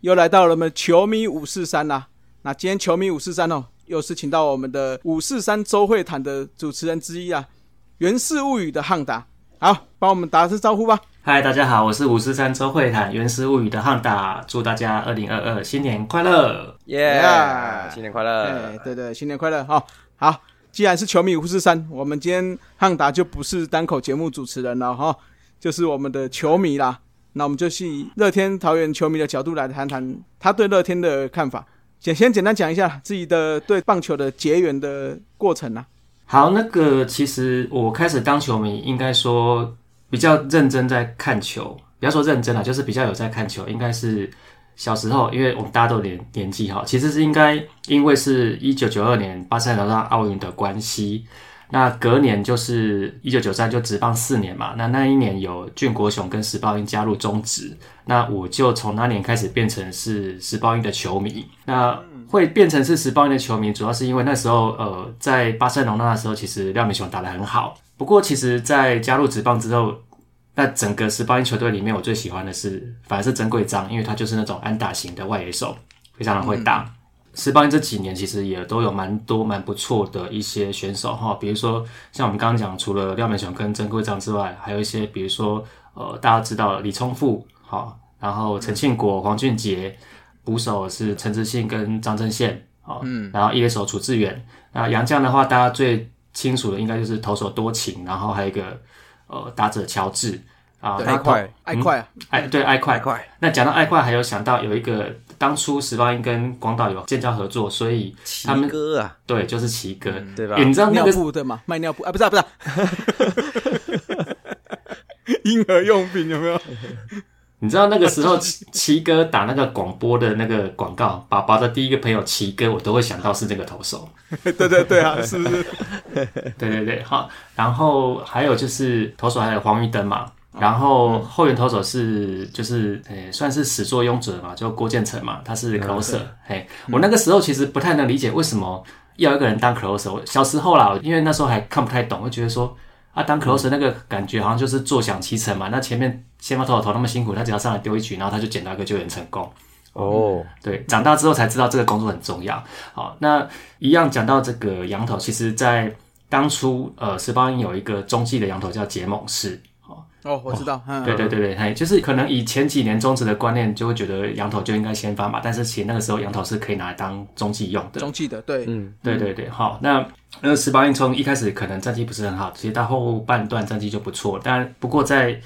又来到了我们球迷五四三啦。那今天球迷五四三哦，又是请到我们的五四三周会谈的主持人之一啊，《源氏物语》的汉达，好，帮我们打声招呼吧。嗨，大家好，我是五四三周会谈《源氏物语》的汉达，祝大家二零二二新年快乐，耶！新年快乐！哎，对对，新年快乐哈。好，既然是球迷五四三，我们今天汉达就不是单口节目主持人了哈，就是我们的球迷啦。那我们就以乐天桃园球迷的角度来谈谈他对乐天的看法。先先简单讲一下自己的对棒球的结缘的过程啊。好，那个其实我开始当球迷，应该说比较认真在看球，不要说认真了，就是比较有在看球。应该是小时候，因为我们大家都年年纪哈，其实是应该因为是一九九二年巴塞罗那奥运的关系。那隔年就是一九九三，就职棒四年嘛。那那一年有俊国雄跟石报英加入中职，那我就从那年开始变成是石报英的球迷。那会变成是石报英的球迷，主要是因为那时候呃，在巴塞罗那的时候，其实廖美雄打得很好。不过其实，在加入职棒之后，那整个石报英球队里面，我最喜欢的是反而是曾贵章，因为他就是那种安打型的外野手，非常的会打。八年这几年其实也都有蛮多蛮不错的一些选手哈，比如说像我们刚刚讲，除了廖美雄跟曾贵章之外，还有一些比如说呃大家知道李聪富哈，然后陈庆国、黄俊杰，捕手是陈志信跟张正宪啊，嗯，然后一垒手楚志远，那杨将的话大家最清楚的应该就是投手多情，然后还有一个呃打者乔治。啊，爱快，爱快，爱对爱快快。那讲到爱快，还有想到有一个当初十八英跟广岛有建交合作，所以他们哥啊，对，就是奇哥，对吧？你知道尿布对吗？卖尿布啊？不是啊，不是，婴儿用品有没有？你知道那个时候奇哥打那个广播的那个广告，宝宝的第一个朋友奇哥，我都会想到是这个投手。对对对啊，是不是？对对对，好。然后还有就是投手还有黄玉登嘛。然后后援投手是就是诶算是始作俑者嘛，就郭建成嘛，他是 closer。嘿，我那个时候其实不太能理解为什么要一个人当 closer。小时候啦，因为那时候还看不太懂，会觉得说啊，当 closer 那个感觉好像就是坐享其成嘛。那前面先发投手投那么辛苦，他只要上来丢一局，然后他就捡到一个救援成功。哦，对，长大之后才知道这个工作很重要。好，那一样讲到这个羊头，其实在当初呃十八英有一个中继的羊头叫杰猛士。哦，我知道，对对对对，嘿，就是可能以前几年中职的观念，就会觉得羊头就应该先发嘛，但是其实那个时候羊头是可以拿来当中继用的，中继的，对，嗯，对对对，好，那那个十八英从一开始可能战绩不是很好，其实到后半段战绩就不错，但不过在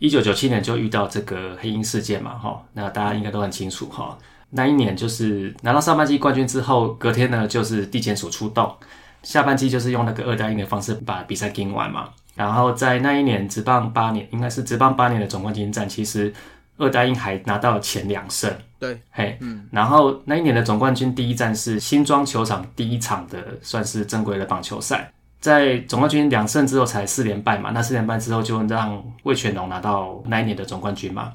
一九九七年就遇到这个黑鹰事件嘛，哈，那大家应该都很清楚哈，那一年就是拿到上半季冠军之后，隔天呢就是地检署出动，下半季就是用那个二打一的方式把比赛赢完嘛。然后在那一年职棒八年，应该是职棒八年的总冠军战，其实二代英还拿到前两胜。对，嘿，嗯。然后那一年的总冠军第一战是新庄球场第一场的，算是正规的棒球赛，在总冠军两胜之后才四连败嘛，那四连败之后就让魏全龙拿到那一年的总冠军嘛。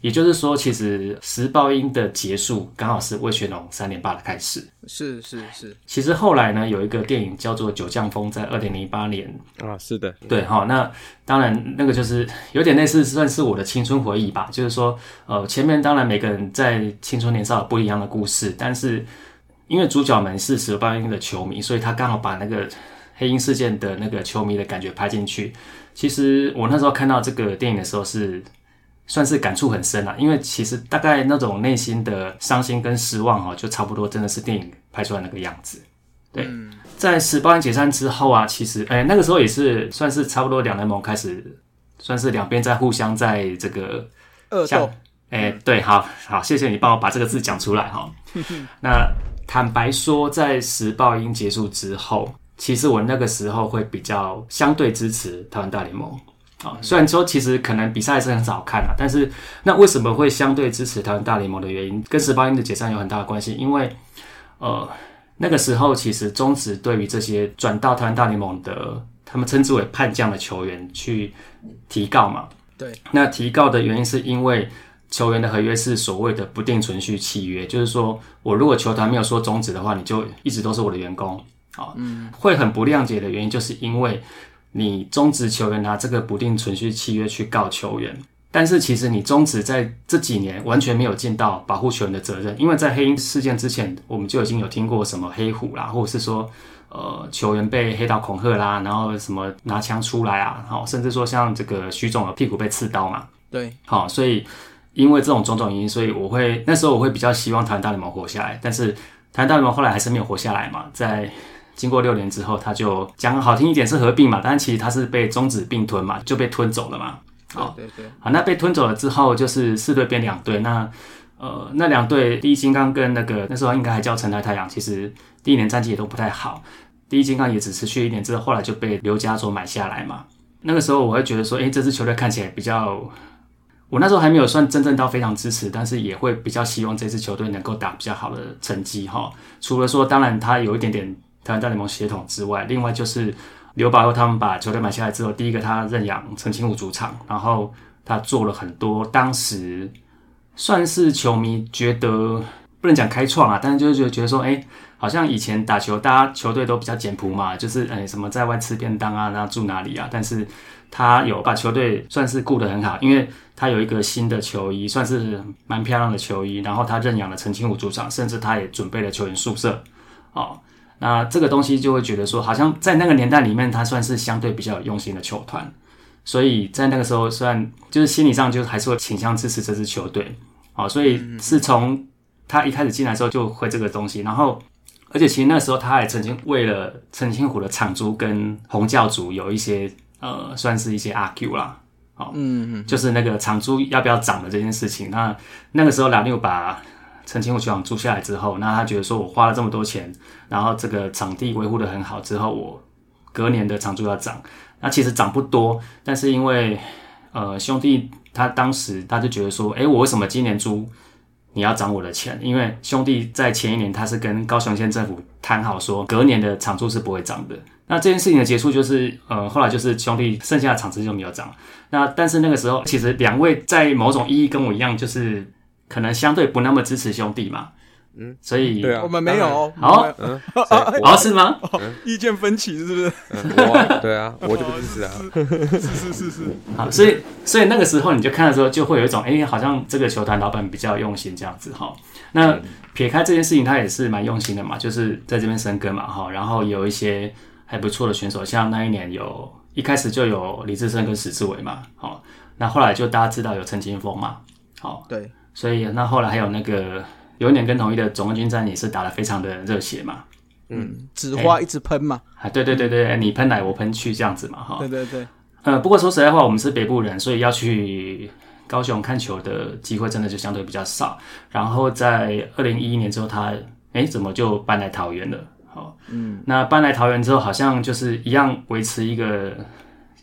也就是说，其实时报音的结束刚好是魏全龙三连霸的开始。是是是。其实后来呢，有一个电影叫做《九降风》，在二零零八年啊，是的，对哈。那当然，那个就是有点类似，算是我的青春回忆吧。就是说，呃，前面当然每个人在青春年少有不一样的故事，但是因为主角们是时报音的球迷，所以他刚好把那个黑鹰事件的那个球迷的感觉拍进去。其实我那时候看到这个电影的时候是。算是感触很深啊，因为其实大概那种内心的伤心跟失望哈，就差不多真的是电影拍出来那个样子。对，在十八年解散之后啊，其实哎那个时候也是算是差不多两联盟开始，算是两边在互相在这个恶斗。哎，对，好好，谢谢你帮我把这个字讲出来哈。那坦白说，在时报音结束之后，其实我那个时候会比较相对支持台湾大联盟。啊，虽然说其实可能比赛是很少看啊，但是那为什么会相对支持台湾大联盟的原因，跟十八英的解散有很大的关系。因为呃那个时候其实中职对于这些转到台湾大联盟的，他们称之为叛将的球员去提告嘛。对，那提告的原因是因为球员的合约是所谓的不定存续契约，就是说我如果球团没有说终止的话，你就一直都是我的员工。啊，嗯，会很不谅解的原因就是因为。你终止球员拿这个不定存续契约去告球员，但是其实你中止在这几年完全没有尽到保护球员的责任，因为在黑鹰事件之前，我们就已经有听过什么黑虎啦，或者是说呃球员被黑道恐吓啦，然后什么拿枪出来啊，好，甚至说像这个徐总的屁股被刺刀嘛，对，好，所以因为这种种种原因，所以我会那时候我会比较希望台湾大联盟活下来，但是台湾大联盟后来还是没有活下来嘛，在经过六年之后，他就讲好听一点是合并嘛，但其实他是被中止并吞嘛，就被吞走了嘛。好对对对，好，那被吞走了之后，就是四队变两队。那呃，那两队第一金刚跟那个那时候应该还叫成台太阳，其实第一年战绩也都不太好。第一金刚也只持续一年之后，后来就被刘家所买下来嘛。那个时候我会觉得说，诶，这支球队看起来比较，我那时候还没有算真正到非常支持，但是也会比较希望这支球队能够打比较好的成绩哈。除了说，当然他有一点点台湾大联盟血统之外，另外就是。刘宝佑他们把球队买下来之后，第一个他认养陈清武主场，然后他做了很多当时算是球迷觉得不能讲开创啊，但是就是觉得说，哎，好像以前打球大家球队都比较简朴嘛，就是哎什么在外吃便当啊，然后住哪里啊，但是他有把球队算是顾得很好，因为他有一个新的球衣，算是蛮漂亮的球衣，然后他认养了陈清武主场，甚至他也准备了球员宿舍，哦。那这个东西就会觉得说，好像在那个年代里面，他算是相对比较有用心的球团，所以在那个时候，虽然就是心理上就还是会倾向支持这支球队，好，所以是从他一开始进来的时候就会这个东西，然后而且其实那时候他还曾经为了陈清虎的场租跟洪教主有一些呃，算是一些阿 Q 啦，好，嗯嗯，就是那个场租要不要涨的这件事情，那那个时候老六把。陈清武球场租下来之后，那他觉得说我花了这么多钱，然后这个场地维护的很好之后，我隔年的场租要涨，那其实涨不多，但是因为呃兄弟他当时他就觉得说，诶，我为什么今年租你要涨我的钱？因为兄弟在前一年他是跟高雄县政府谈好说，隔年的场租是不会涨的。那这件事情的结束就是，呃，后来就是兄弟剩下的场资就没有涨。那但是那个时候，其实两位在某种意义跟我一样，就是。可能相对不那么支持兄弟嘛，嗯，所以对啊。我们没有，好，好是 吗？意见分歧是不是？对啊，我就不支持啊，是是是是，好，所以所以那个时候你就看的时候，就会有一种，哎，好像这个球团老板比较用心这样子哈。那撇开这件事情，他也是蛮用心的嘛，就是在这边生根嘛哈，然后有一些还不错的选手，像那一年有一开始就有李志胜跟史志伟嘛，好，那后来就大家知道有陈金峰嘛，好，对。所以那后来还有那个有一年跟统一的总冠军战也是打得非常的热血嘛，嗯，纸花一直喷嘛，啊，对对对对，你喷来我喷去这样子嘛，哈，对对对，呃，不过说实在话，我们是北部人，所以要去高雄看球的机会真的就相对比较少。然后在二零一一年之后，他哎怎么就搬来桃园了？好，嗯，那搬来桃园之后，好像就是一样维持一个。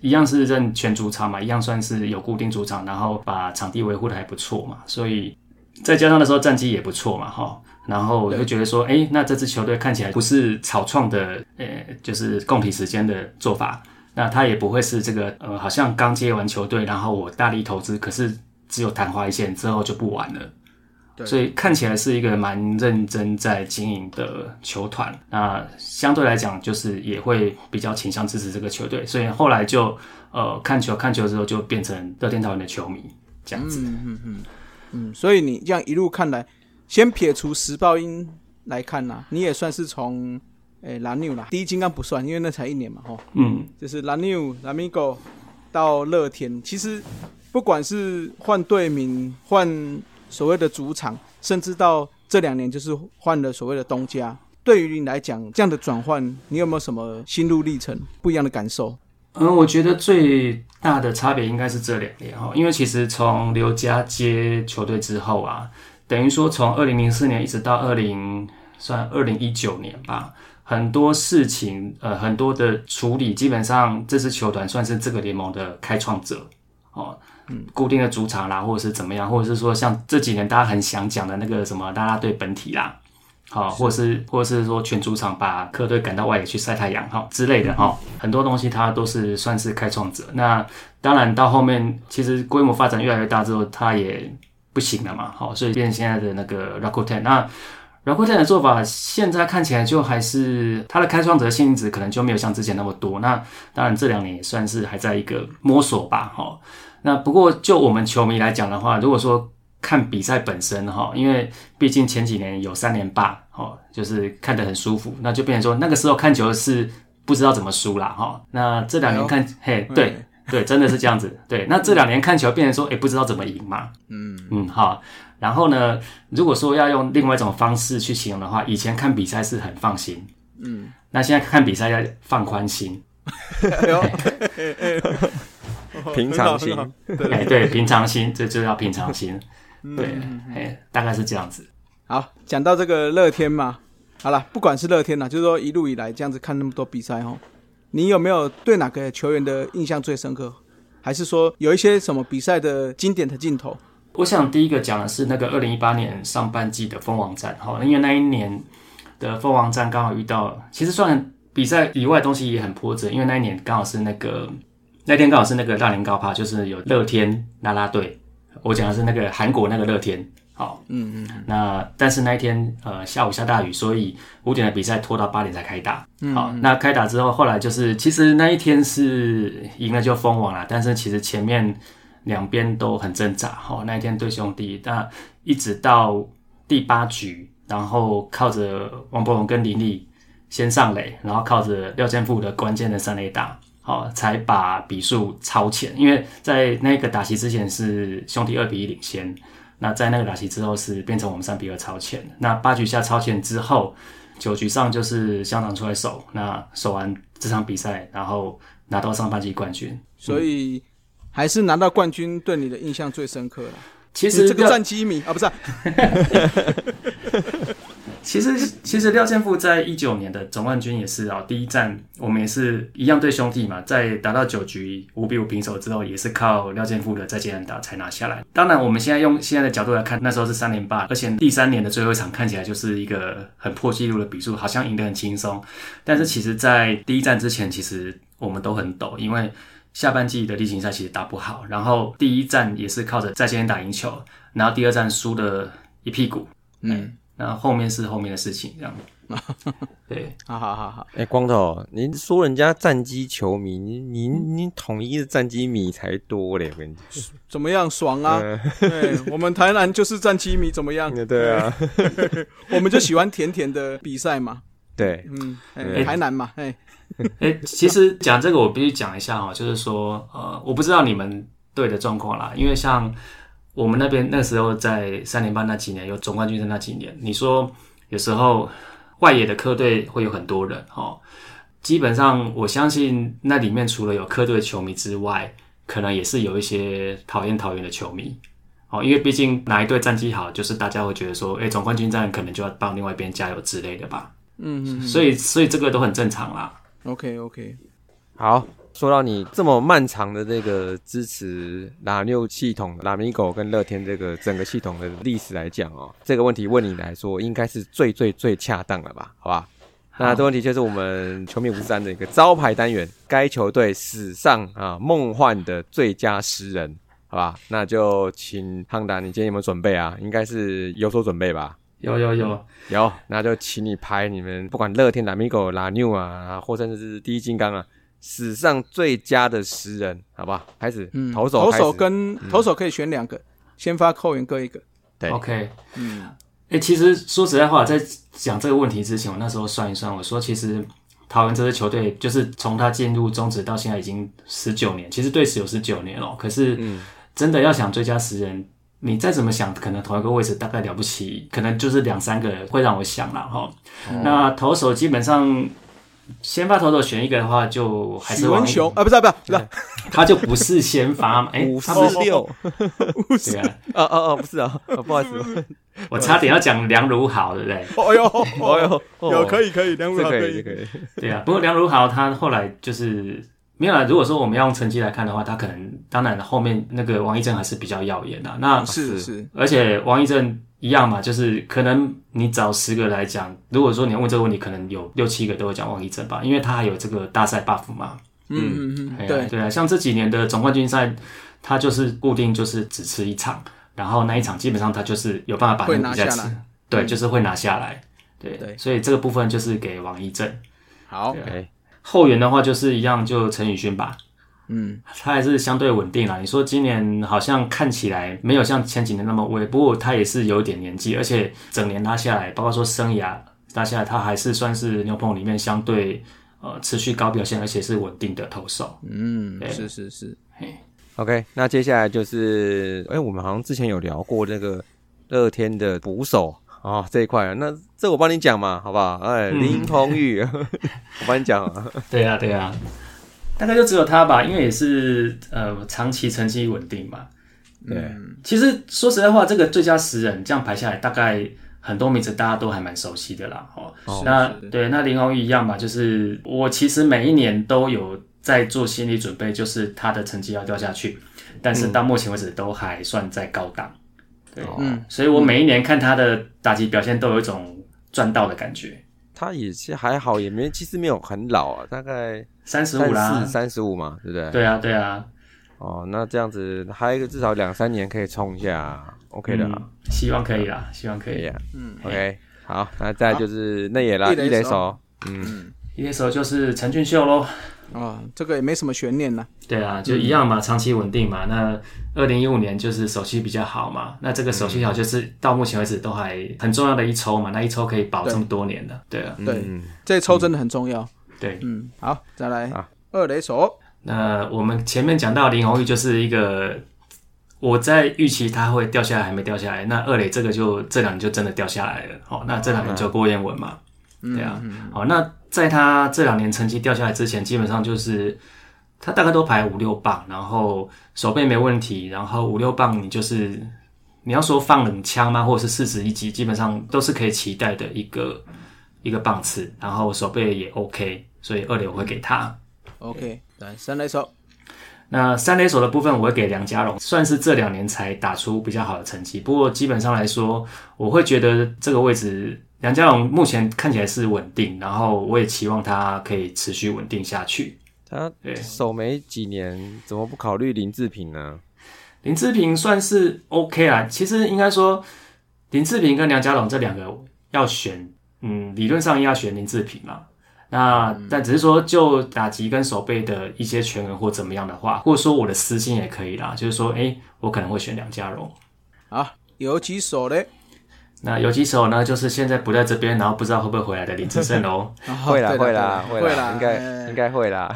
一样是认全主场嘛，一样算是有固定主场，然后把场地维护的还不错嘛，所以再加上的时候战绩也不错嘛，哈，然后我就觉得说，哎，那这支球队看起来不是草创的，呃，就是共体时间的做法，那他也不会是这个，呃，好像刚接完球队，然后我大力投资，可是只有昙花一现之后就不玩了。所以看起来是一个蛮认真在经营的球团，那相对来讲就是也会比较倾向支持这个球队，所以后来就呃看球看球之后就变成乐天桃园的球迷这样子。嗯嗯嗯嗯，所以你这样一路看来，先撇除时报音来看呐，你也算是从诶蓝牛啦，第一金刚不算，因为那才一年嘛吼。嗯，就是蓝牛、蓝米狗到乐天，其实不管是换队名换。所谓的主场，甚至到这两年就是换了所谓的东家。对于你来讲，这样的转换，你有没有什么心路历程不一样的感受？嗯，我觉得最大的差别应该是这两年哈，因为其实从刘家接球队之后啊，等于说从二零零四年一直到二零算二零一九年吧，很多事情呃很多的处理，基本上这支球团算是这个联盟的开创者哦。嗯，固定的主场啦，或者是怎么样，或者是说像这几年大家很想讲的那个什么啦啦队本体啦，好，或者是或者是说全主场把客队赶到外野去晒太阳哈之类的哈，很多东西它都是算是开创者。那当然到后面其实规模发展越来越大之后，它也不行了嘛，好，所以变现在的那个 Rakuten。那 Rakuten 的做法现在看起来就还是它的开创者性质可能就没有像之前那么多。那当然这两年也算是还在一个摸索吧，哈。那不过就我们球迷来讲的话，如果说看比赛本身哈，因为毕竟前几年有三连霸哦，就是看得很舒服，那就变成说那个时候看球是不知道怎么输啦哈。那这两年看，嘿，对哎对，真的是这样子。对，那这两年看球变成说，哎，不知道怎么赢嘛。嗯嗯，好。然后呢，如果说要用另外一种方式去形容的话，以前看比赛是很放心，嗯，那现在看比赛要放宽心。平常心很好很好 对哎，对，平常心，这就叫平常心。嗯对，哎，大概是这样子。好，讲到这个乐天嘛，好了，不管是乐天啦，就是说一路以来这样子看那么多比赛哦，你有没有对哪个球员的印象最深刻？还是说有一些什么比赛的经典的镜头？我想第一个讲的是那个二零一八年上半季的蜂王战，哈，因为那一年的蜂王战刚好遇到，其实算比赛以外的东西也很波折，因为那一年刚好是那个那天刚好是那个大连高趴，就是有乐天啦啦队，我讲的是那个韩国那个乐天，好，嗯嗯那但是那一天呃下午下大雨，所以五点的比赛拖到八点才开打。好，那开打之后，后来就是其实那一天是赢了就封王了，但是其实前面两边都很挣扎。哦，那一天对兄弟，那一直到第八局，然后靠着王柏荣跟林立先上垒，然后靠着廖健富的关键的三垒打。好，才把比数超前，因为在那个打席之前是兄弟二比一领先，那在那个打席之后是变成我们三比二超前。那八局下超前之后，九局上就是香港出来守，那守完这场比赛，然后拿到上半季冠军。所以还是拿到冠军对你的印象最深刻了。其实这个廖战机迷啊，不是啊、其实其实廖健富在一九年的总冠军也是啊、第一站我们也是一样对兄弟嘛，在打到九局五比五平手之后，也是靠廖健富的再见安打才拿下来。当然，我们现在用现在的角度来看，那时候是三连霸，而且第三年的最后一场看起来就是一个很破纪录的比数，好像赢得很轻松。但是其实，在第一站之前，其实我们都很抖，因为下半季的例行赛其实打不好，然后第一站也是靠着在线打赢球，然后第二站输了一屁股，嗯，那后面是后面的事情，这样。对，好好好好，哎、光头，您说人家战机球迷，你你你统一的战机迷才多嘞，我跟你讲。怎么样？爽啊！呃对，我们台南就是战机迷，怎么样？对啊，我们就喜欢甜甜的比赛嘛。对，嗯，台南嘛，哎，哎、其实讲这个我必须讲一下哈，就是说，呃，我不知道你们队的状况啦，因为像我们那边那时候在三连霸那几年，有总冠军的那几年，你说有时候外野的客队会有很多人哦，基本上我相信那里面除了有客队的球迷之外，可能也是有一些讨厌桃园的球迷。哦，因为毕竟哪一队战绩好，就是大家会觉得说，哎、总冠军战可能就要帮另外一边加油之类的吧。嗯嗯所以，所以这个都很正常啦。，OK OK，好，说到你这么漫长的这个支持拉六系统、拉米狗跟乐天这个整个系统的历史来讲哦，这个问题问你来说，应该是最最最恰当了吧？好吧？那这问题就是我们球迷五十三的一个招牌单元，该球队史上啊梦幻的最佳十人，好吧？那就请汉达，你今天有没有准备啊？应该是有所准备吧？有有有，有，那就请你拍你们不管乐天、拉米狗、拉纽啊，或甚至是第一金刚啊，史上最佳的十人，好不好？开始，嗯，投手投，手跟投手可以选两个，先发后援各一个。对 OK，嗯，哎、其实说实在话，在讲这个问题之前，我那时候算一算，我说其实桃园这支球队就是从他进入中职到现在已经十九年，其实队史有十九年了。可是嗯真的要想追加十人，你再怎么想，可能同一个位置大概了不起，可能就是两三个会让我想了哈。那投手基本上。先发投手选一个的话，就还是王文雄啊，不是不是不是，他就不是先发嘛？哎、五四他不是 六，对啊，哦哦哦，不是啊，哦不好意思，我差点要讲梁如豪，对不对？哦呦，哦呦，哦有可以可以，梁如豪可以可，以，对啊，不过梁如豪他后来就是没有啦。如果说我们要用成绩来看的话，他可能当然后面那个王一正还是比较耀眼的。那是是，而且王一正一样嘛，就是可能你找十个来讲，如果说你要问这个问题，可能有六七个都会讲王一正吧，因为他还有这个大赛 buff 嘛。嗯嗯嗯，对，对啊，像这几年的总冠军赛，他就是固定就是只吃一场，然后那一场基本上他就是有办法把那个比赛吃拿下来，对，就是会拿下来。对，对所以这个部分就是给王一正。好，后援的话就是一样，就陈宇勋吧。嗯，他还是相对稳定啦。你说今年好像看起来没有像前几年那么威，不过他也是有一点年纪，而且整年拉下来，包括说生涯拉下来，他还是算是牛棚里面相对呃持续高表现，而且是稳定的投手。嗯，是是是嘿，OK，那接下来就是，哎、我们好像之前有聊过那个乐天的捕手啊、这一块，那这我帮你讲嘛，好不好？哎，嗯林鹏宇，我帮你讲啊。对啊、对啊、大概就只有他吧，因为也是呃长期成绩稳定嘛。对，其实说实在话，这个最佳十人这样排下来，大概很多名字大家都还蛮熟悉的啦。哦，哦那是对，那林鸿宇一样嘛，就是我其实每一年都有在做心理准备，就是他的成绩要掉下去，但是到目前为止都还算在高档。对，嗯，所以我每一年看他的打击表现，都有一种赚到的感觉。他也是还好，也没其实没有很老啊，大概三十五啦，三十五嘛，对不对？对啊，对啊。哦，那这样子还有一个至少两三年可以冲一下，OK 的。啊，嗯希望可以啦，希望可以。啊。嗯。OK，好，那再就是内野啦，一一垒手。垒手，嗯，一垒手就是陈俊秀喽。哦，这个也没什么悬念啦。对啊，就一样嘛，长期稳定嘛。那二零一五年就是手气比较好嘛，那这个手气好就是到目前为止都还很重要的一抽嘛，那一抽可以保对这么多年的。对啊，对嗯这一抽真的很重要。对。嗯，好，再来好二雷手，那我们前面讲到林红玉就是一个，我在预期它会掉下来，还没掉下来。那二垒这个就这两年就真的掉下来了。好，那这两年就郭彦文嘛。对啊，好，那在他这两年成绩掉下来之前，基本上就是他大概都排五六棒，然后手背没问题，然后五六棒你就是你要说放冷枪吗，或者是四十一级，基本上都是可以期待的一个一个棒次，然后手背也 OK，所以二垒我会给他。OK，来三垒手，那三垒手的部分，我会给梁家荣，算是这两年才打出比较好的成绩。不过基本上来说，我会觉得这个位置梁家荣目前看起来是稳定，然后我也期望他可以持续稳定下去。他对守没几年，怎么不考虑林志平呢？林志平算是 OK 啦，其实应该说林志平跟梁家荣这两个要选，嗯，理论上应该要选林志平啦。那但只是说就打击跟手背的一些权衡或怎么样的话，或者说我的私心也可以啦，就是说，诶，我可能会选梁家荣。好，有几手嘞，那游击手呢，就是现在不在这边，然后不知道会不会回来的林志胜喽，会啦，会啦，会啦，应该哎应该会啦，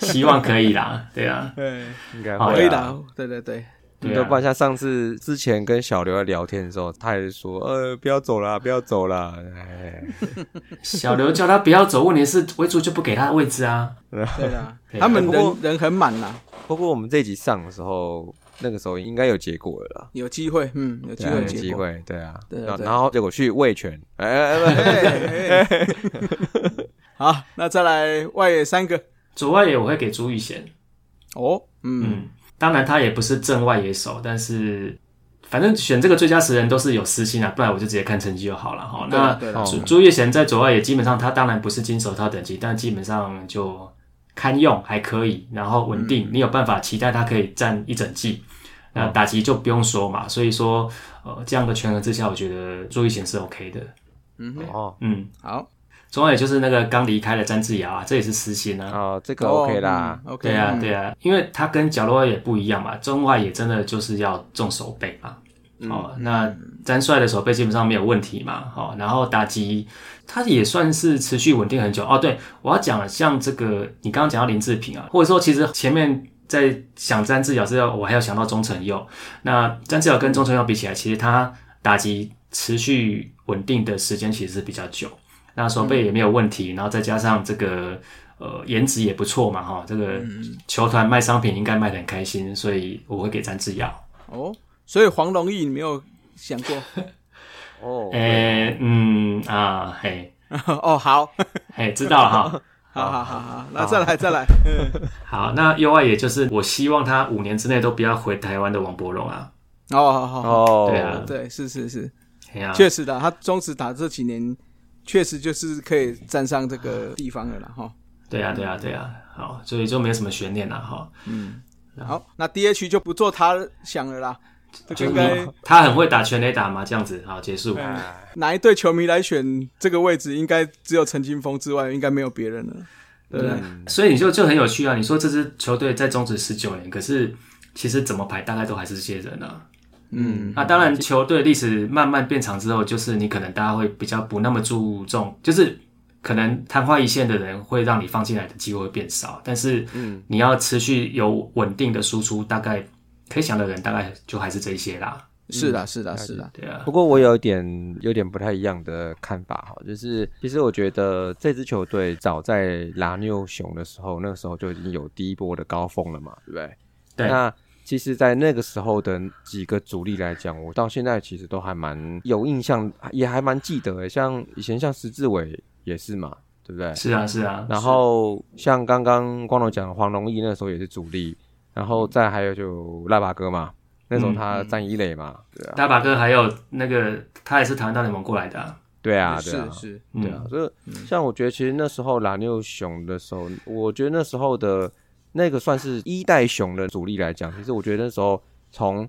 希望可以啦，对啊，哎应该会啦。可以的，对对对，对啊，要不然像上次之前跟小刘在聊天的时候，他也是说，呃，不要走啦，不要走啦，哎，小刘叫他不要走，问题是维主就不给他位置啊，对啊，他们人人很满啦，不过我们这集上的时候，那个时候应该有结果了啦，有机会，嗯，有机对啊有会结果。机会，对啊，对对对然后然后结果去卫权，哎哎哎，哎哎 好，那再来外野三个。左外野我会给朱玉贤，哦，嗯，嗯，当然他也不是正外野手，但是反正选这个最佳十人都是有私心啊，不然我就直接看成绩就好了哈。那朱朱玉贤在左外野基本上他当然不是金手套等级，但基本上就堪用还可以，然后稳定，你有办法期待它可以站一整季。那打击就不用说嘛，所以说呃这样的权衡之下，我觉得朱一贤是 OK 的。嗯，哦嗯，好，中外野就是那个刚离开的詹志尧啊，这也是私心啊。哦，这个 OK 啦，嗯，OK，对啊，嗯对啊，因为他跟角落外野不一样嘛，中外也真的就是要重手背嘛。嗯哦，那詹帅的手背基本上没有问题嘛。哦，然后打击他也算是持续稳定很久。哦，对，我要讲像这个，你刚刚讲到林志平啊，或者说其实前面在想詹志尧是要，我还要想到钟成佑。那詹志尧跟钟成佑比起来，其实他打击持续稳定的时间其实是比较久。那手背也没有问题，然后再加上这个呃颜值也不错嘛，哈，这个球团卖商品应该卖得很开心，所以我会给詹志尧。哦，所以黄龙义你没有想过？哦，诶、嗯啊，嘿，哦，好，嘿，知道了哈。好好好好，那再来再来，好，那右外也就是我希望他五年之内都不要回台湾的王柏荣啊。哦，好好好，哦，对啊。对，是是是，确实的，他中职打这几年，确实就是可以站上这个地方了啦，哈。对啊，对啊，对啊。好，所以就没有什么悬念了哈。嗯。好，那 DH 就不做他想了啦，这个应该他很会打全垒打嘛，这样子好结束。哪一队球迷来选这个位置，应该只有陈金峰之外，应该没有别人了。对？所以你就就很有趣啊！你说这支球队在终止十九年，可是其实怎么排大概都还是这些人啊。嗯，那当然，球队历史慢慢变长之后，就是你可能大家会比较不那么注重，就是可能昙花一现的人会让你放进来的机会会变少，但是嗯你要持续有稳定的输出，大概可以想的人大概就还是这些啦。是的，是的，是的，对啊不，过我有一点有点不太一样的看法哈，就是其实我觉得这支球队早在拉纽熊的时候，那个时候就已经有第一波的高峰了嘛，对不对？对那其实，在那个时候的几个主力来讲，我到现在其实都还蛮有印象，也还蛮记得的。像以前像石志伟也是嘛，对不对？是啊，是啊。然后像刚刚光头讲的黄龙毅那时候也是主力，然后再还有就腊八哥嘛，那时候他站一垒嘛，对啊，大把哥还有那个，他也是台湾大联盟过来的、啊。对啊，对啊，是，嗯。对啊，所以像我觉得，其实那时候蓝六熊的时候，我觉得那时候的那个算是一代熊的主力来讲，其实我觉得那时候从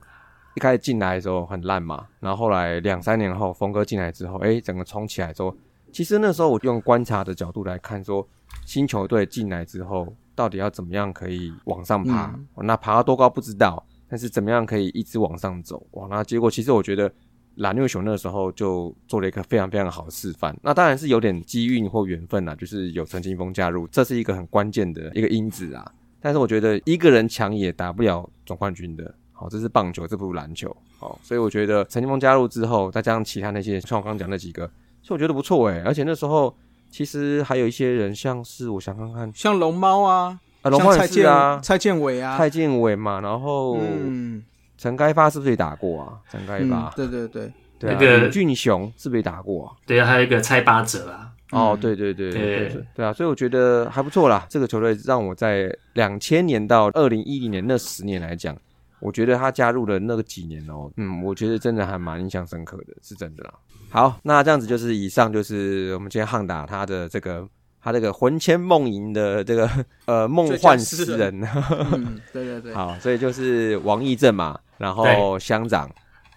一开始进来的时候很烂嘛，然后后来两三年后峰哥进来之后，哎，整个冲起来之后，其实那时候我用观察的角度来看说，新球队进来之后，到底要怎么样可以往上爬？哦那爬到多高不知道，但是怎么样可以一直往上走？哇，那结果其实我觉得。蓝牛熊那个时候就做了一个非常非常好的示范，那当然是有点机运或缘分啦，就是有陈金峰加入，这是一个很关键的一个因子啊。但是我觉得一个人强也打不了总冠军的，好，这是棒球，这不如篮球，好，所以我觉得陈金峰加入之后，再加上其他那些，像我刚刚讲那几个，所以我觉得不错诶、而且那时候其实还有一些人，像是我想看看，像龙猫啊，啊，龙焕像蔡建是啊，蔡建伟啊，蔡建伟嘛，然后嗯，陈开发是不是也打过啊？陈开嗯发，，对对对，对啊，那个李俊雄是不是也打过啊？对啊，还有一个蔡八折啊。哦，对对对对对啊，所以我觉得还不错啦。这个球队让我在两千年到二零一零年那十年来讲，我觉得他加入的那个几年哦，嗯，我觉得真的还蛮印象深刻的，是真的啦。好，那这样子就是以上就是我们今天汉打他的这个他这个魂牵梦萦的这个 呃梦幻诗人，嗯，对对对，好，所以就是王义正嘛，然后乡长。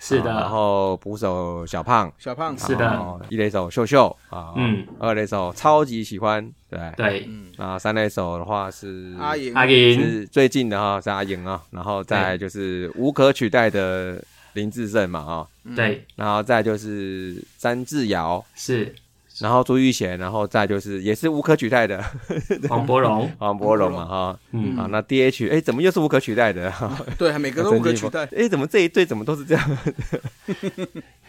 是的，啊然后捕手小胖，小胖。是的。一垒手秀秀。啊，嗯，二垒手超级喜欢，对，对，嗯，那三垒手的话是阿莹，阿银，是最近的哈是阿莹啊，然后再就是无可取代的林志胜嘛啊，对，然后再就是詹志尧，是。然后朱玉贤，然后再就是也是无可取代的。黄柏荣，黄柏荣嘛哈，嗯，啊那 DH 哎怎么又是无可取代的？对，每个都无可取代，哎怎么这一队怎么都是这样？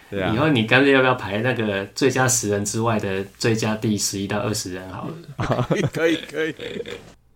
对啊。以，后你干脆要不要排那个最佳十人之外的最佳第十一到二十人好了？可以可以，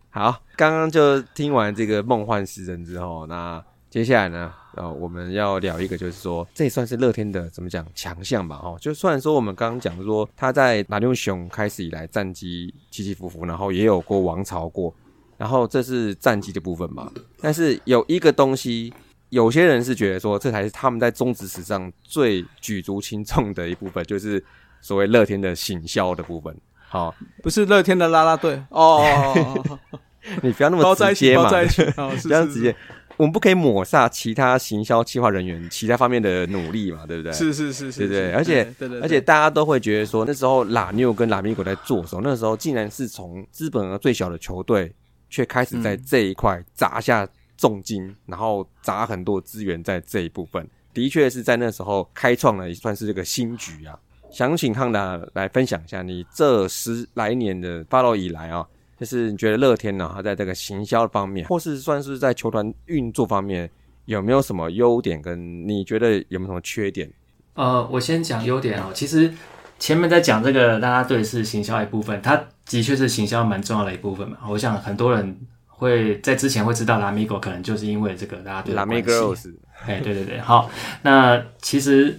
好，刚刚就听完这个梦幻十人之后，那接下来呢，呃，我们要聊一个，就是说，这也算是乐天的怎么讲强项吧？哦，就虽然说我们刚刚讲说他在马六熊开始以来战绩起起伏伏，然后也有过王朝过，然后这是战绩的部分嘛，但是有一个东西。有些人是觉得说，这才是他们在中职史上最举足轻重的一部分，就是所谓乐天的行销的部分。好、不是乐天的啦啦队哦 你不要那么直接嘛，包在一起，哦，是是这样直接，我们不可以抹煞其他行销企划人员其他方面的努力嘛，对不对？是是是是，对对，而且而且大家都会觉得说，那时候拉纽跟拉米狗在做的时候，那时候竟然是从资本额最小的球队，却开始在这一块砸下重金，然后砸很多资源在这一部分，的确是在那时候开创了，也算是这个新局啊。想请康达来分享一下，你这十来年的 follow 以来啊，就是你觉得乐天呢，他在这个行销方面，或是算是在球团运作方面，有没有什么优点？跟你觉得有没有什么缺点？呃，我先讲优点哦。其实前面在讲这个啦啦队是行销一部分，它的确是行销蛮重要的一部分嘛。我想很多人会在之前会知道拉米狗，可能就是因为这个啦啦队的拉米关系 girls，哎，对对对，好。那其实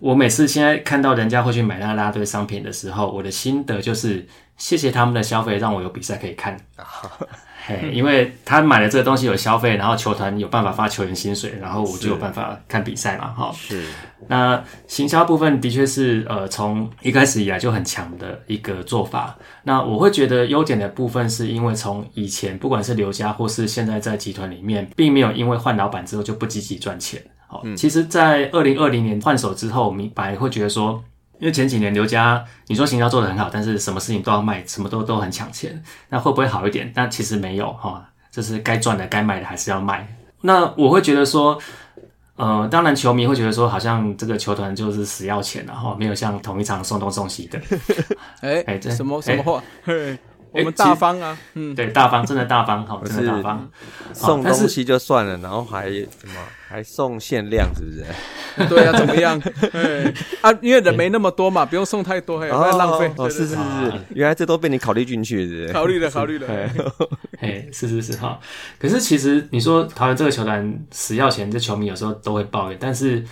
我每次现在看到人家会去买那啦啦队商品的时候，我的心得就是谢谢他们的消费，让我有比赛可以看。嘿，因为他买了这个东西有消费，然后球团有办法发球员薪水，然后我就有办法看比赛嘛，哈。是那行销部分的确是呃从一开始以来就很强的一个做法。那我会觉得优点的部分是因为从以前不管是刘家或是现在在集团里面，并没有因为换老板之后就不积极赚钱。好，其实，在二零二零年换手之后，明白会觉得说。因为前几年刘家你说行销做的很好，但是什么事情都要卖，什么都都很抢钱，那会不会好一点？但其实没有哈，就是该赚的、该卖的还是要卖。那我会觉得说，呃，当然球迷会觉得说，好像这个球团就是死要钱然后没有像同一场送东送西的。哎哎这什么哎什么话？嘿我们大方啊，嗯，对，大方真的大方，好，真的大方。送东西就算了，然后还什么还送限量，是不是？对啊，怎么样？嘿啊，因为人没那么多嘛，不用送太多，嘿，不然浪费。哦，是是是，原来这都被你考虑进去，是不是？考虑了，考虑了。哎 嘿，是是是哈。可是其实你说桃园这个球团死要钱，这球迷有时候都会抱怨。但是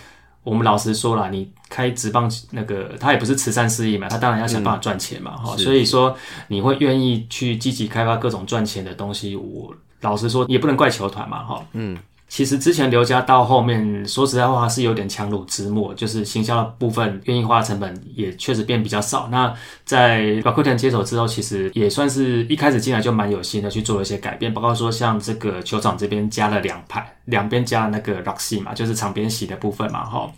我们老实说了，你开职棒那个，他也不是慈善事业嘛，他当然要想办法赚钱嘛哈、是所以说你会愿意去积极开发各种赚钱的东西，我老实说也不能怪球团嘛哈。嗯，其实之前刘家到后面，说实在话是有点强弩之末，就是行销的部分愿意花的成本也确实变比较少。那在宝库田接手之后，其实也算是一开始进来就蛮有心的去做了一些改变，包括说像这个球场这边加了两排，两边加了那个 rock 系嘛，就是场边席的部分嘛，哈。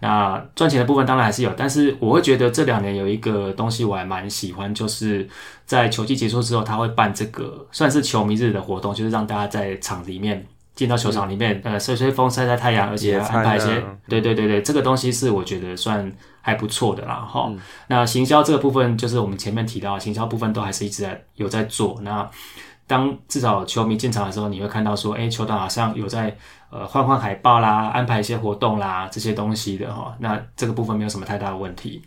那赚钱的部分当然还是有，但是我会觉得这两年有一个东西我还蛮喜欢，就是在球季结束之后，他会办这个算是球迷日的活动，就是让大家在场里面进到球场里面，呃，吹吹风、晒晒太阳，而且安排一些啊，对对对对，这个东西是我觉得算还不错的啦，哈、那行销这个部分，就是我们前面提到，行销部分都还是一直在有在做。那当至少球迷进场的时候，你会看到说，哎，球团好像有在呃换换海报啦，安排一些活动啦这些东西的哈。那这个部分没有什么太大的问题。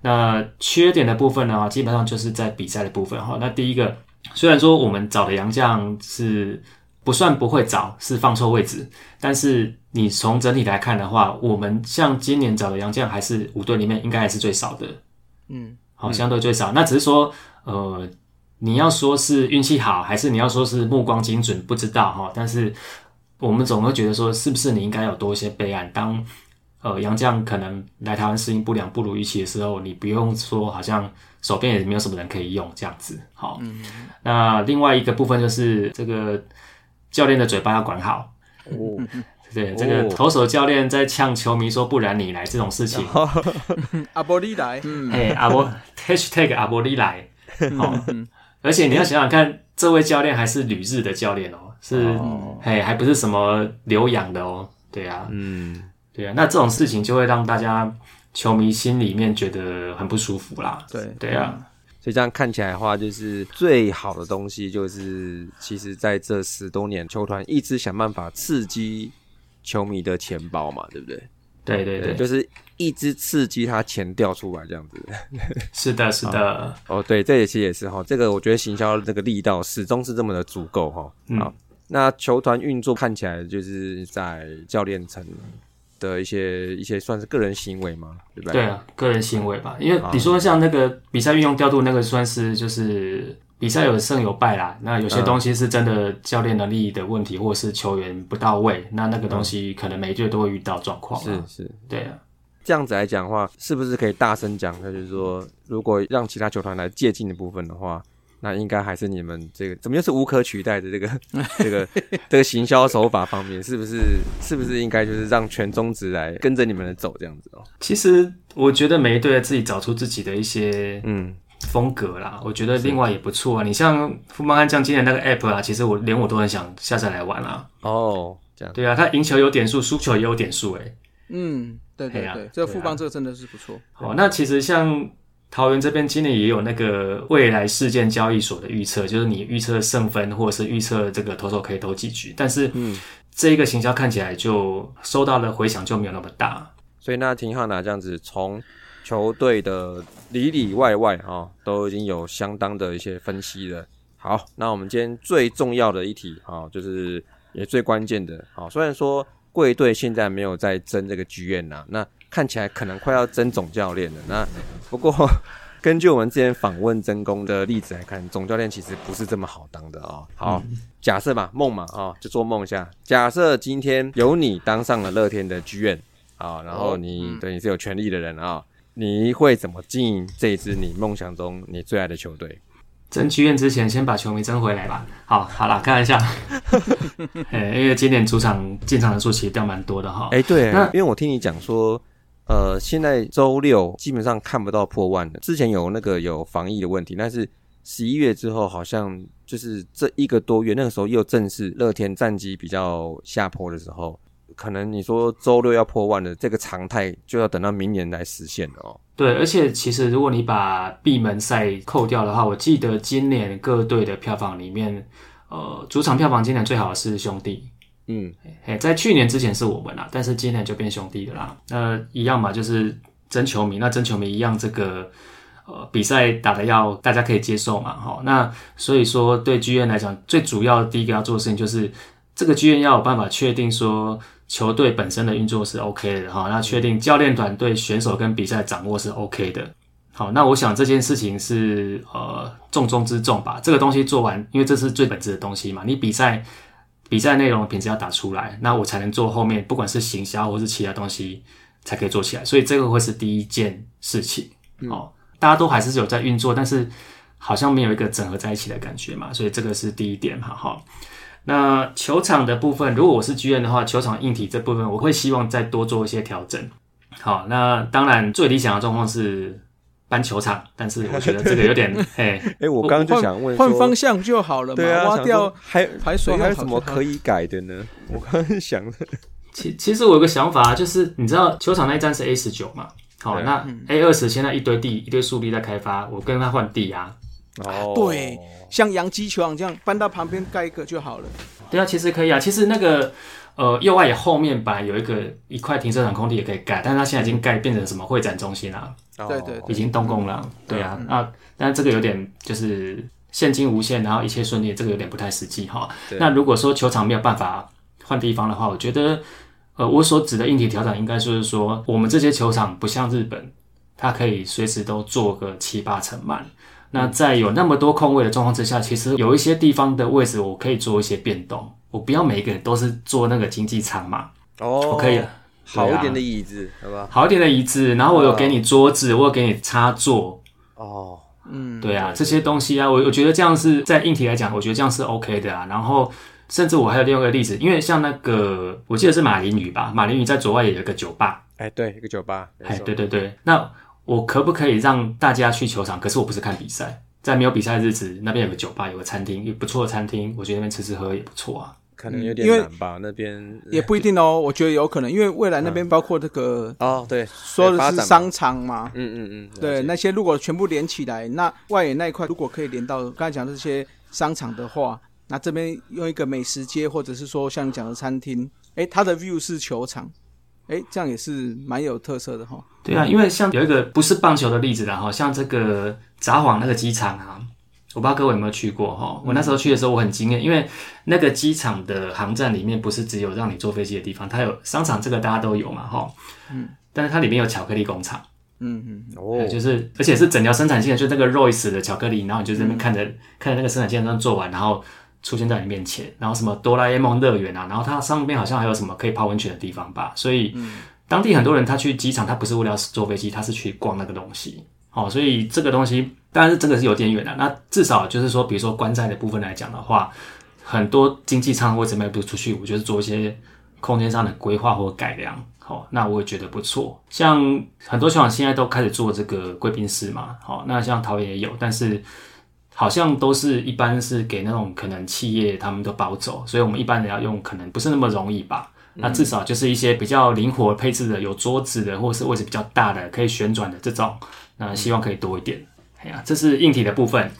那缺点的部分呢，基本上就是在比赛的部分哈。那第一个，虽然说我们找的洋将是不算不会找，是放错位置，但是你从整体来看的话，我们像今年找的杨将还是五队里面应该还是最少的。嗯，好，相对最少。那只是说，呃，你要说是运气好，还是你要说是目光精准，不知道哈。但是我们总会觉得说，是不是你应该有多一些备案？当呃杨绛可能来台湾适应不良、不如预期的时候，你不用说好像手边也没有什么人可以用这样子。好，那另外一个部分就是这个教练的嘴巴要管好。哦，对，这个哦。投手教练在呛球迷说“不然你来”这种事情，阿波利来，嗯，哎，阿波 #hashtag 阿波利来，哦，而且你要想想看，这位教练还是旅日的教练哦，是，哦。嘿，还不是什么留洋的哦，对啊，嗯，对啊，那这种事情就会让大家球迷心里面觉得很不舒服啦，对。对啊，所以这样看起来的话，就是最好的东西，就是其实在这十多年，球团一直想办法刺激球迷的钱包嘛，对不对？对对对，就是一直刺激他钱掉出来这样子。是的，是的，哦，对，这也其实也是哈，这个我觉得行销这个力道始终是这么的足够哈。嗯好，那球团运作看起来就是在教练层的一些一些算是个人行为嘛，对不对？对啊，个人行为吧，因为你说像那个比赛运用调度那个，算是就是比赛有胜有败啦。那有些东西是真的教练能力的问题，或者是球员不到位，那那个东西可能每一队都会遇到状况。是是。对啊，这样子来讲的话，是不是可以大声讲？就是说，如果让其他球团来借鉴的部分的话，那应该还是你们这个怎么又是无可取代的这个这个这个行销手法方面，是不是是不是应该就是让全中职来跟着你们走这样子哦？其实我觉得每一队自己找出自己的一些嗯，风格啦，我觉得另外也不错啊。你像富邦悍将今年那个 app 啊，其实我连我都很想下载来玩啊。哦，这样对啊，他赢球有点数，输球也有点数诶、嗯，对对对，这个富邦这个真的是不错。好，那其实像桃园这边今年也有那个未来事件交易所的预测，就是你预测胜分或者是预测这个投手可以投几局，但是这一个行销看起来就收到的回响就没有那么大。所以那廷浩拿这样子从球队的里里外外哈、哦，都已经有相当的一些分析了。好，那我们今天最重要的一题啊、哦，就是也最关键的。哦、虽然说贵队现在没有在争这个剧院呐，那看起来可能快要争总教练了。那不过 根据我们之前访问真宫的例子来看，总教练其实不是这么好当的哦。好，假设吧，梦嘛啊、哦，就做梦一下。假设今天有你当上了乐天的剧院啊，然后你、对你是有权利的人啊、你会怎么经营这一支你梦想中你最爱的球队？争剧院之前，先把球迷争回来吧。好，好啦，开玩笑。哎因为今年主场进场人数其实掉蛮多的哈。哎、对那，因为我听你讲说，呃，现在周六基本上看不到破万的，之前有那个有防疫的问题，但是十一月之后好像就是这一个多月，那个时候又正是乐天战绩比较下坡的时候，可能你说周六要破万的这个常态，就要等到明年来实现了哦。对，而且其实如果你把闭门赛扣掉的话，我记得今年各队的票房里面，呃，主场票房今年最好的是兄弟，嗯，哎，在去年之前是我们啦，但是今年就变兄弟的啦。那一样嘛，就是真球迷，那真球迷一样，这个呃比赛打的要大家可以接受嘛，哈。那所以说对剧院来讲，最主要第一个要做的事情就是这个剧院要有办法确定说球队本身的运作是 OK 的哈，那确定教练团队选手跟比赛掌握是 OK 的。好，那我想这件事情是呃重中之重吧。这个东西做完，因为这是最本质的东西嘛。你比赛比赛内容的品质要打出来，那我才能做后面不管是行销或是其他东西才可以做起来。所以这个会是第一件事情。哦，大家都还是有在运作，但是好像没有一个整合在一起的感觉嘛。所以这个是第一点嘛。哈，那球场的部分，如果我是剧院的话，球场硬体这部分我会希望再多做一些调整。好，那当然最理想的状况是搬球场，但是我 觉得这个有点，嘿，哎，我刚刚就想问，换方向就好了嘛，对啊，挖掉还排水还有什么可以改的呢？我刚刚想，其其实我有个想法，就是你知道球场那一站是 A 十九嘛？好，那 A 二十现在一堆地一堆树地在开发，我跟他换地啊。哦，对，像洋基球场这样搬到旁边盖一个就好了。对啊，其实可以啊。其实那个呃右外野后面本来有一个一块停车场空地也可以盖，但是它现在已经盖变成什么会展中心啦、对对已经动工了。对啊，那但这个有点就是现金无限，然后一切顺利，这个有点不太实际哈。对。那如果说球场没有办法换地方的话，我觉得呃我所指的硬体调整应该就是说，我们这些球场不像日本，它可以随时都做个七八成满。那在有那么多空位的状况之下，其实有一些地方的位置我可以做一些变动，我不要每一个人都是做那个经济舱嘛，哦，我可以好一点的椅子，好吧？好一点的椅子，然后我有给你桌子，我有给你插座，哦，嗯，对啊，这些东西啊，我我觉得这样是在硬体来讲，我觉得这样是 OK 的啊。然后甚至我还有另外一个例子，因为像那个我记得是马林鱼吧，马林鱼在左外也有一个酒吧，哎，对，一个酒吧，没哎，错对对对，那我可不可以让大家去球场？可是我不是看比赛，在没有比赛的日子，那边有个酒吧，有个餐厅，有不错的餐厅，我觉得那边吃吃喝喝也不错啊。可能有点难吧，那边也不一定哦，我觉得有可能，因为未来那边包括这个哦，对，说的是商场嘛，嗯嗯嗯，了对，那些如果全部连起来，那外野那一块如果可以连到刚才讲的这些商场的话，那这边用一个美食街，或者是说像你讲的餐厅，诶，它的 view 是球场，诶，这样也是蛮有特色的哈。对啊，因为像有一个不是棒球的例子啦，哈，像这个札幌那个机场啊，我不知道各位有没有去过哈。我那时候去的时候我很惊艳，因为那个机场的航站里面不是只有让你坐飞机的地方，它有商场，这个大家都有嘛哈。嗯，但是它里面有巧克力工厂。嗯嗯，哦呃，就是而且是整条生产线，就那个 Royce 的巧克力，然后你就在那边看着、看着那个生产线上做完，然后出现在你面前，然后什么哆啦 A 梦乐园啊，然后它上面好像还有什么可以泡温泉的地方吧，所以、当地很多人他去机场，他不是为了坐飞机，他是去逛那个东西。哦，所以这个东西当然是真的是有点远的，那至少就是说，比如说观赛的部分来讲的话，很多经济舱或者卖不出去，我觉得做一些空间上的规划或改良，好、那我也觉得不错。像很多球场现在都开始做这个贵宾室嘛，好、那像桃园也有，但是好像都是一般是给那种可能企业他们都包走，所以我们一般人要用可能不是那么容易吧。那至少就是一些比较灵活配置的，有桌子的，或是位置比较大的，可以旋转的这种，那希望可以多一点。哎呀，这是硬体的部分，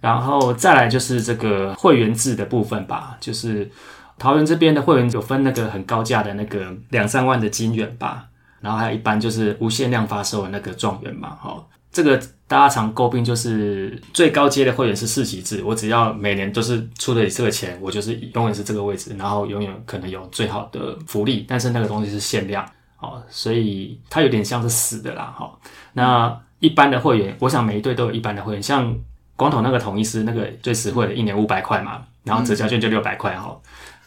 然后再来就是这个会员制的部分吧，就是桃园这边的会员有分那个很高价的那个两三万的金元吧，然后还有一般就是无限量发售的那个状元嘛，哈、这个大家常诟病就是最高阶的会员是四级制，我只要每年都是出的这个钱，我就是永远是这个位置，然后永远可能有最好的福利，但是那个东西是限量哦，所以它有点像是死的啦，哈、那一般的会员，我想每一队都有一般的会员，像光头那个统一师那个最实惠的，一年五百块嘛，然后折价券就六百块哈，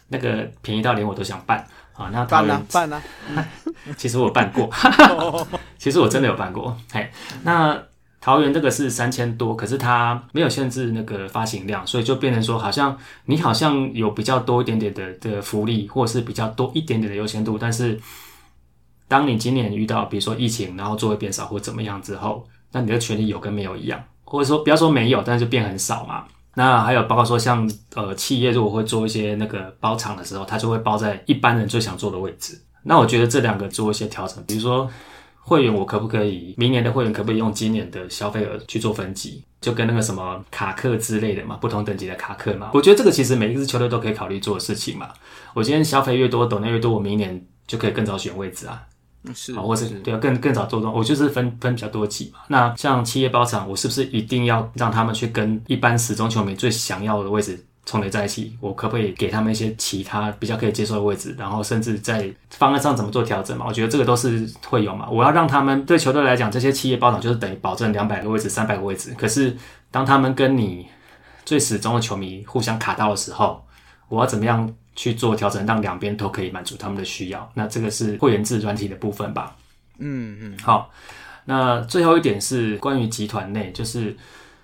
那个便宜到连我都想办啊。那桃园办啊办啊，其实我有办过，其实我真的有办过。嘿，那桃园这个是三千多，可是它没有限制那个发行量，所以就变成说，好像你好像有比较多一点点的的福利，或者是比较多一点点的优先度，但是当你今年遇到比如说疫情，然后座位变少或怎么样之后，那你的权利有跟没有一样，或者说不要说没有，但是就变很少嘛。那还有包括说像呃企业如果会做一些那个包场的时候，它就会包在一般人最想坐的位置。那我觉得这两个做一些调整，比如说会员我可不可以明年的会员可不可以用今年的消费额去做分级，就跟那个什么卡克之类的嘛，不同等级的卡克嘛。我觉得这个其实每一支球队都可以考虑做的事情嘛。我今天消费越多，抖内越多，我明年就可以更早选位置啊。嗯是好，或是对啊，更更早做动，我就是分分比较多级嘛。那像企业包场，我是不是一定要让他们去跟一般始终球迷最想要的位置重叠在一起？我可不可以给他们一些其他比较可以接受的位置？然后甚至在方案上怎么做调整嘛？我觉得这个都是会有嘛。我要让他们对球队来讲，这些企业包场就是等于保证两百个位置、三百个位置。可是当他们跟你最始终的球迷互相卡到的时候，我要怎么样去做调整，让两边都可以满足他们的需要？那这个是会员制软体的部分吧。嗯嗯，好，那最后一点是关于集团内，就是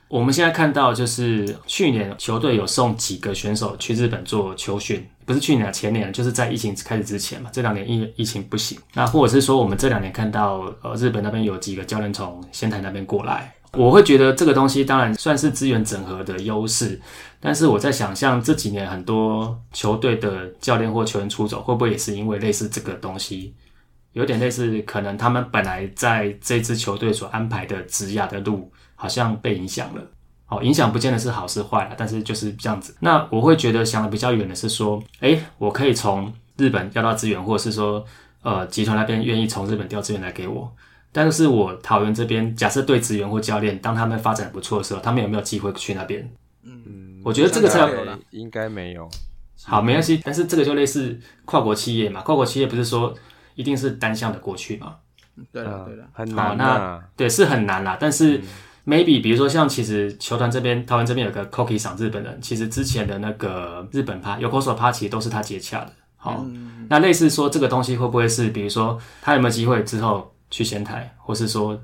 我们现在看到，就是去年球队有送几个选手去日本做球训，不是去年啊，前年，就是在疫情开始之前嘛。这两年疫疫情不行，那或者是说我们这两年看到，呃，日本那边有几个教练从仙台那边过来。我会觉得这个东西当然算是资源整合的优势，但是我在想象这几年很多球队的教练或球员出走，会不会也是因为类似这个东西，有点类似，可能他们本来在这支球队所安排的职涯的路，好像被影响了。好，影响不见得是好是坏了，但是就是这样子。那我会觉得想的比较远的是说，诶，我可以从日本调到资源，或者是说，呃，集团那边愿意从日本调资源来给我。但是我桃园这边，假设对职员或教练，当他们发展不错的时候，他们有没有机会去那边？嗯，我觉得这个才应该没有。好，没关系。但是这个就类似跨国企业嘛，跨国企业不是说一定是单向的过去嘛？对了对了，很难啊。对，是很难啦。但是 maybe 比如说像其实球团这边，桃园这边有个 c o k i 赏日本人，其实之前的那个日本趴有口手趴，其实都是他接洽的。好，那类似说这个东西会不会是，比如说他有没有机会之后去仙台，或是说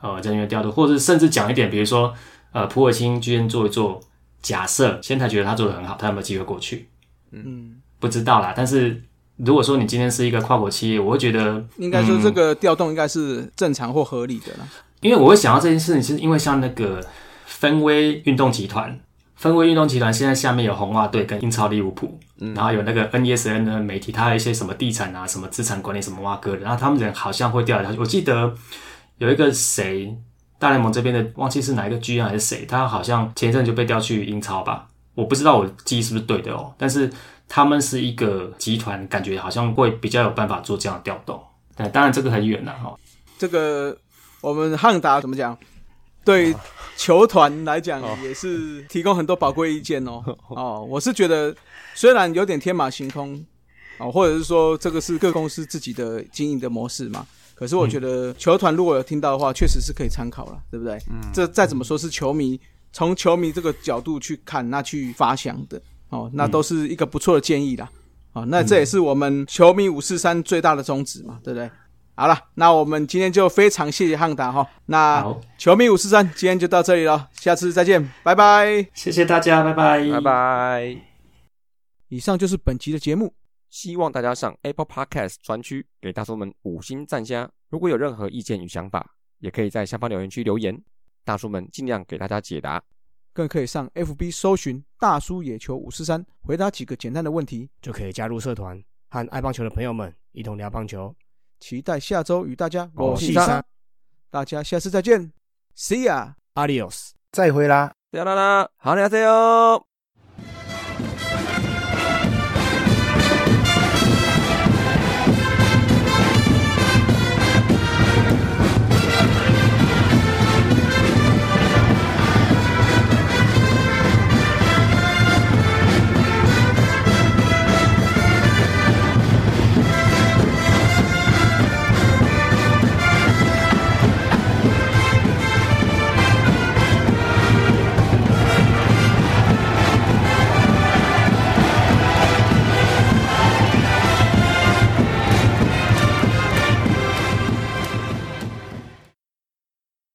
呃人员调度，或者是甚至讲一点，比如说呃普洱清剧院做一做，假设仙台觉得他做的很好，他有没有机会过去？嗯，不知道啦。但是如果说你今天是一个跨国企业，我会觉得应该说这个调动应该是正常或合理的啦。因为我会想到这件事情，是因为像那个分威运动集团，分威运动集团现在下面有红袜队跟英超利物浦，然后有那个 NESN 的媒体，它还有一些什么地产啊、什么资产管理、什么挖哥的，然后他们人好像会调来调去。我记得有一个谁，大联盟这边的忘记是哪一个 GM 还是谁，他好像前一阵就被调去英超吧，我不知道我记忆是不是对的哦，但是他们是一个集团，感觉好像会比较有办法做这样的调动。对，当然这个很远了哈。这个我们汉达怎么讲？对球团来讲也是提供很多宝贵意见 哦。哦，我是觉得虽然有点天马行空哦，或者是说这个是各公司自己的经营的模式嘛，可是我觉得球团如果有听到的话，确实是可以参考了，对不对？嗯，这再怎么说是球迷从球迷这个角度去看，那去发想的哦，那都是一个不错的建议啦。哦，那这也是我们球迷五四三最大的宗旨嘛，对不对？好了，那我们今天就非常谢谢汉达哈。那，球迷五四三今天就到这里了，下次再见，拜拜。谢谢大家，拜拜，拜拜。以上就是本期的节目，希望大家上 Apple Podcast 专区给大叔们五星赞加。如果有任何意见与想法，也可以在下方留言区留言，大叔们尽量给大家解答。更可以上 FB 搜寻“大叔野球五四三”，回答几个简单的问题。就可以加入社团，和爱棒球的朋友们一同聊棒球。期待下周与大家我是是三大家下次再见，See ya。Adios，再会啦。啦啦啦，好，你好，加油！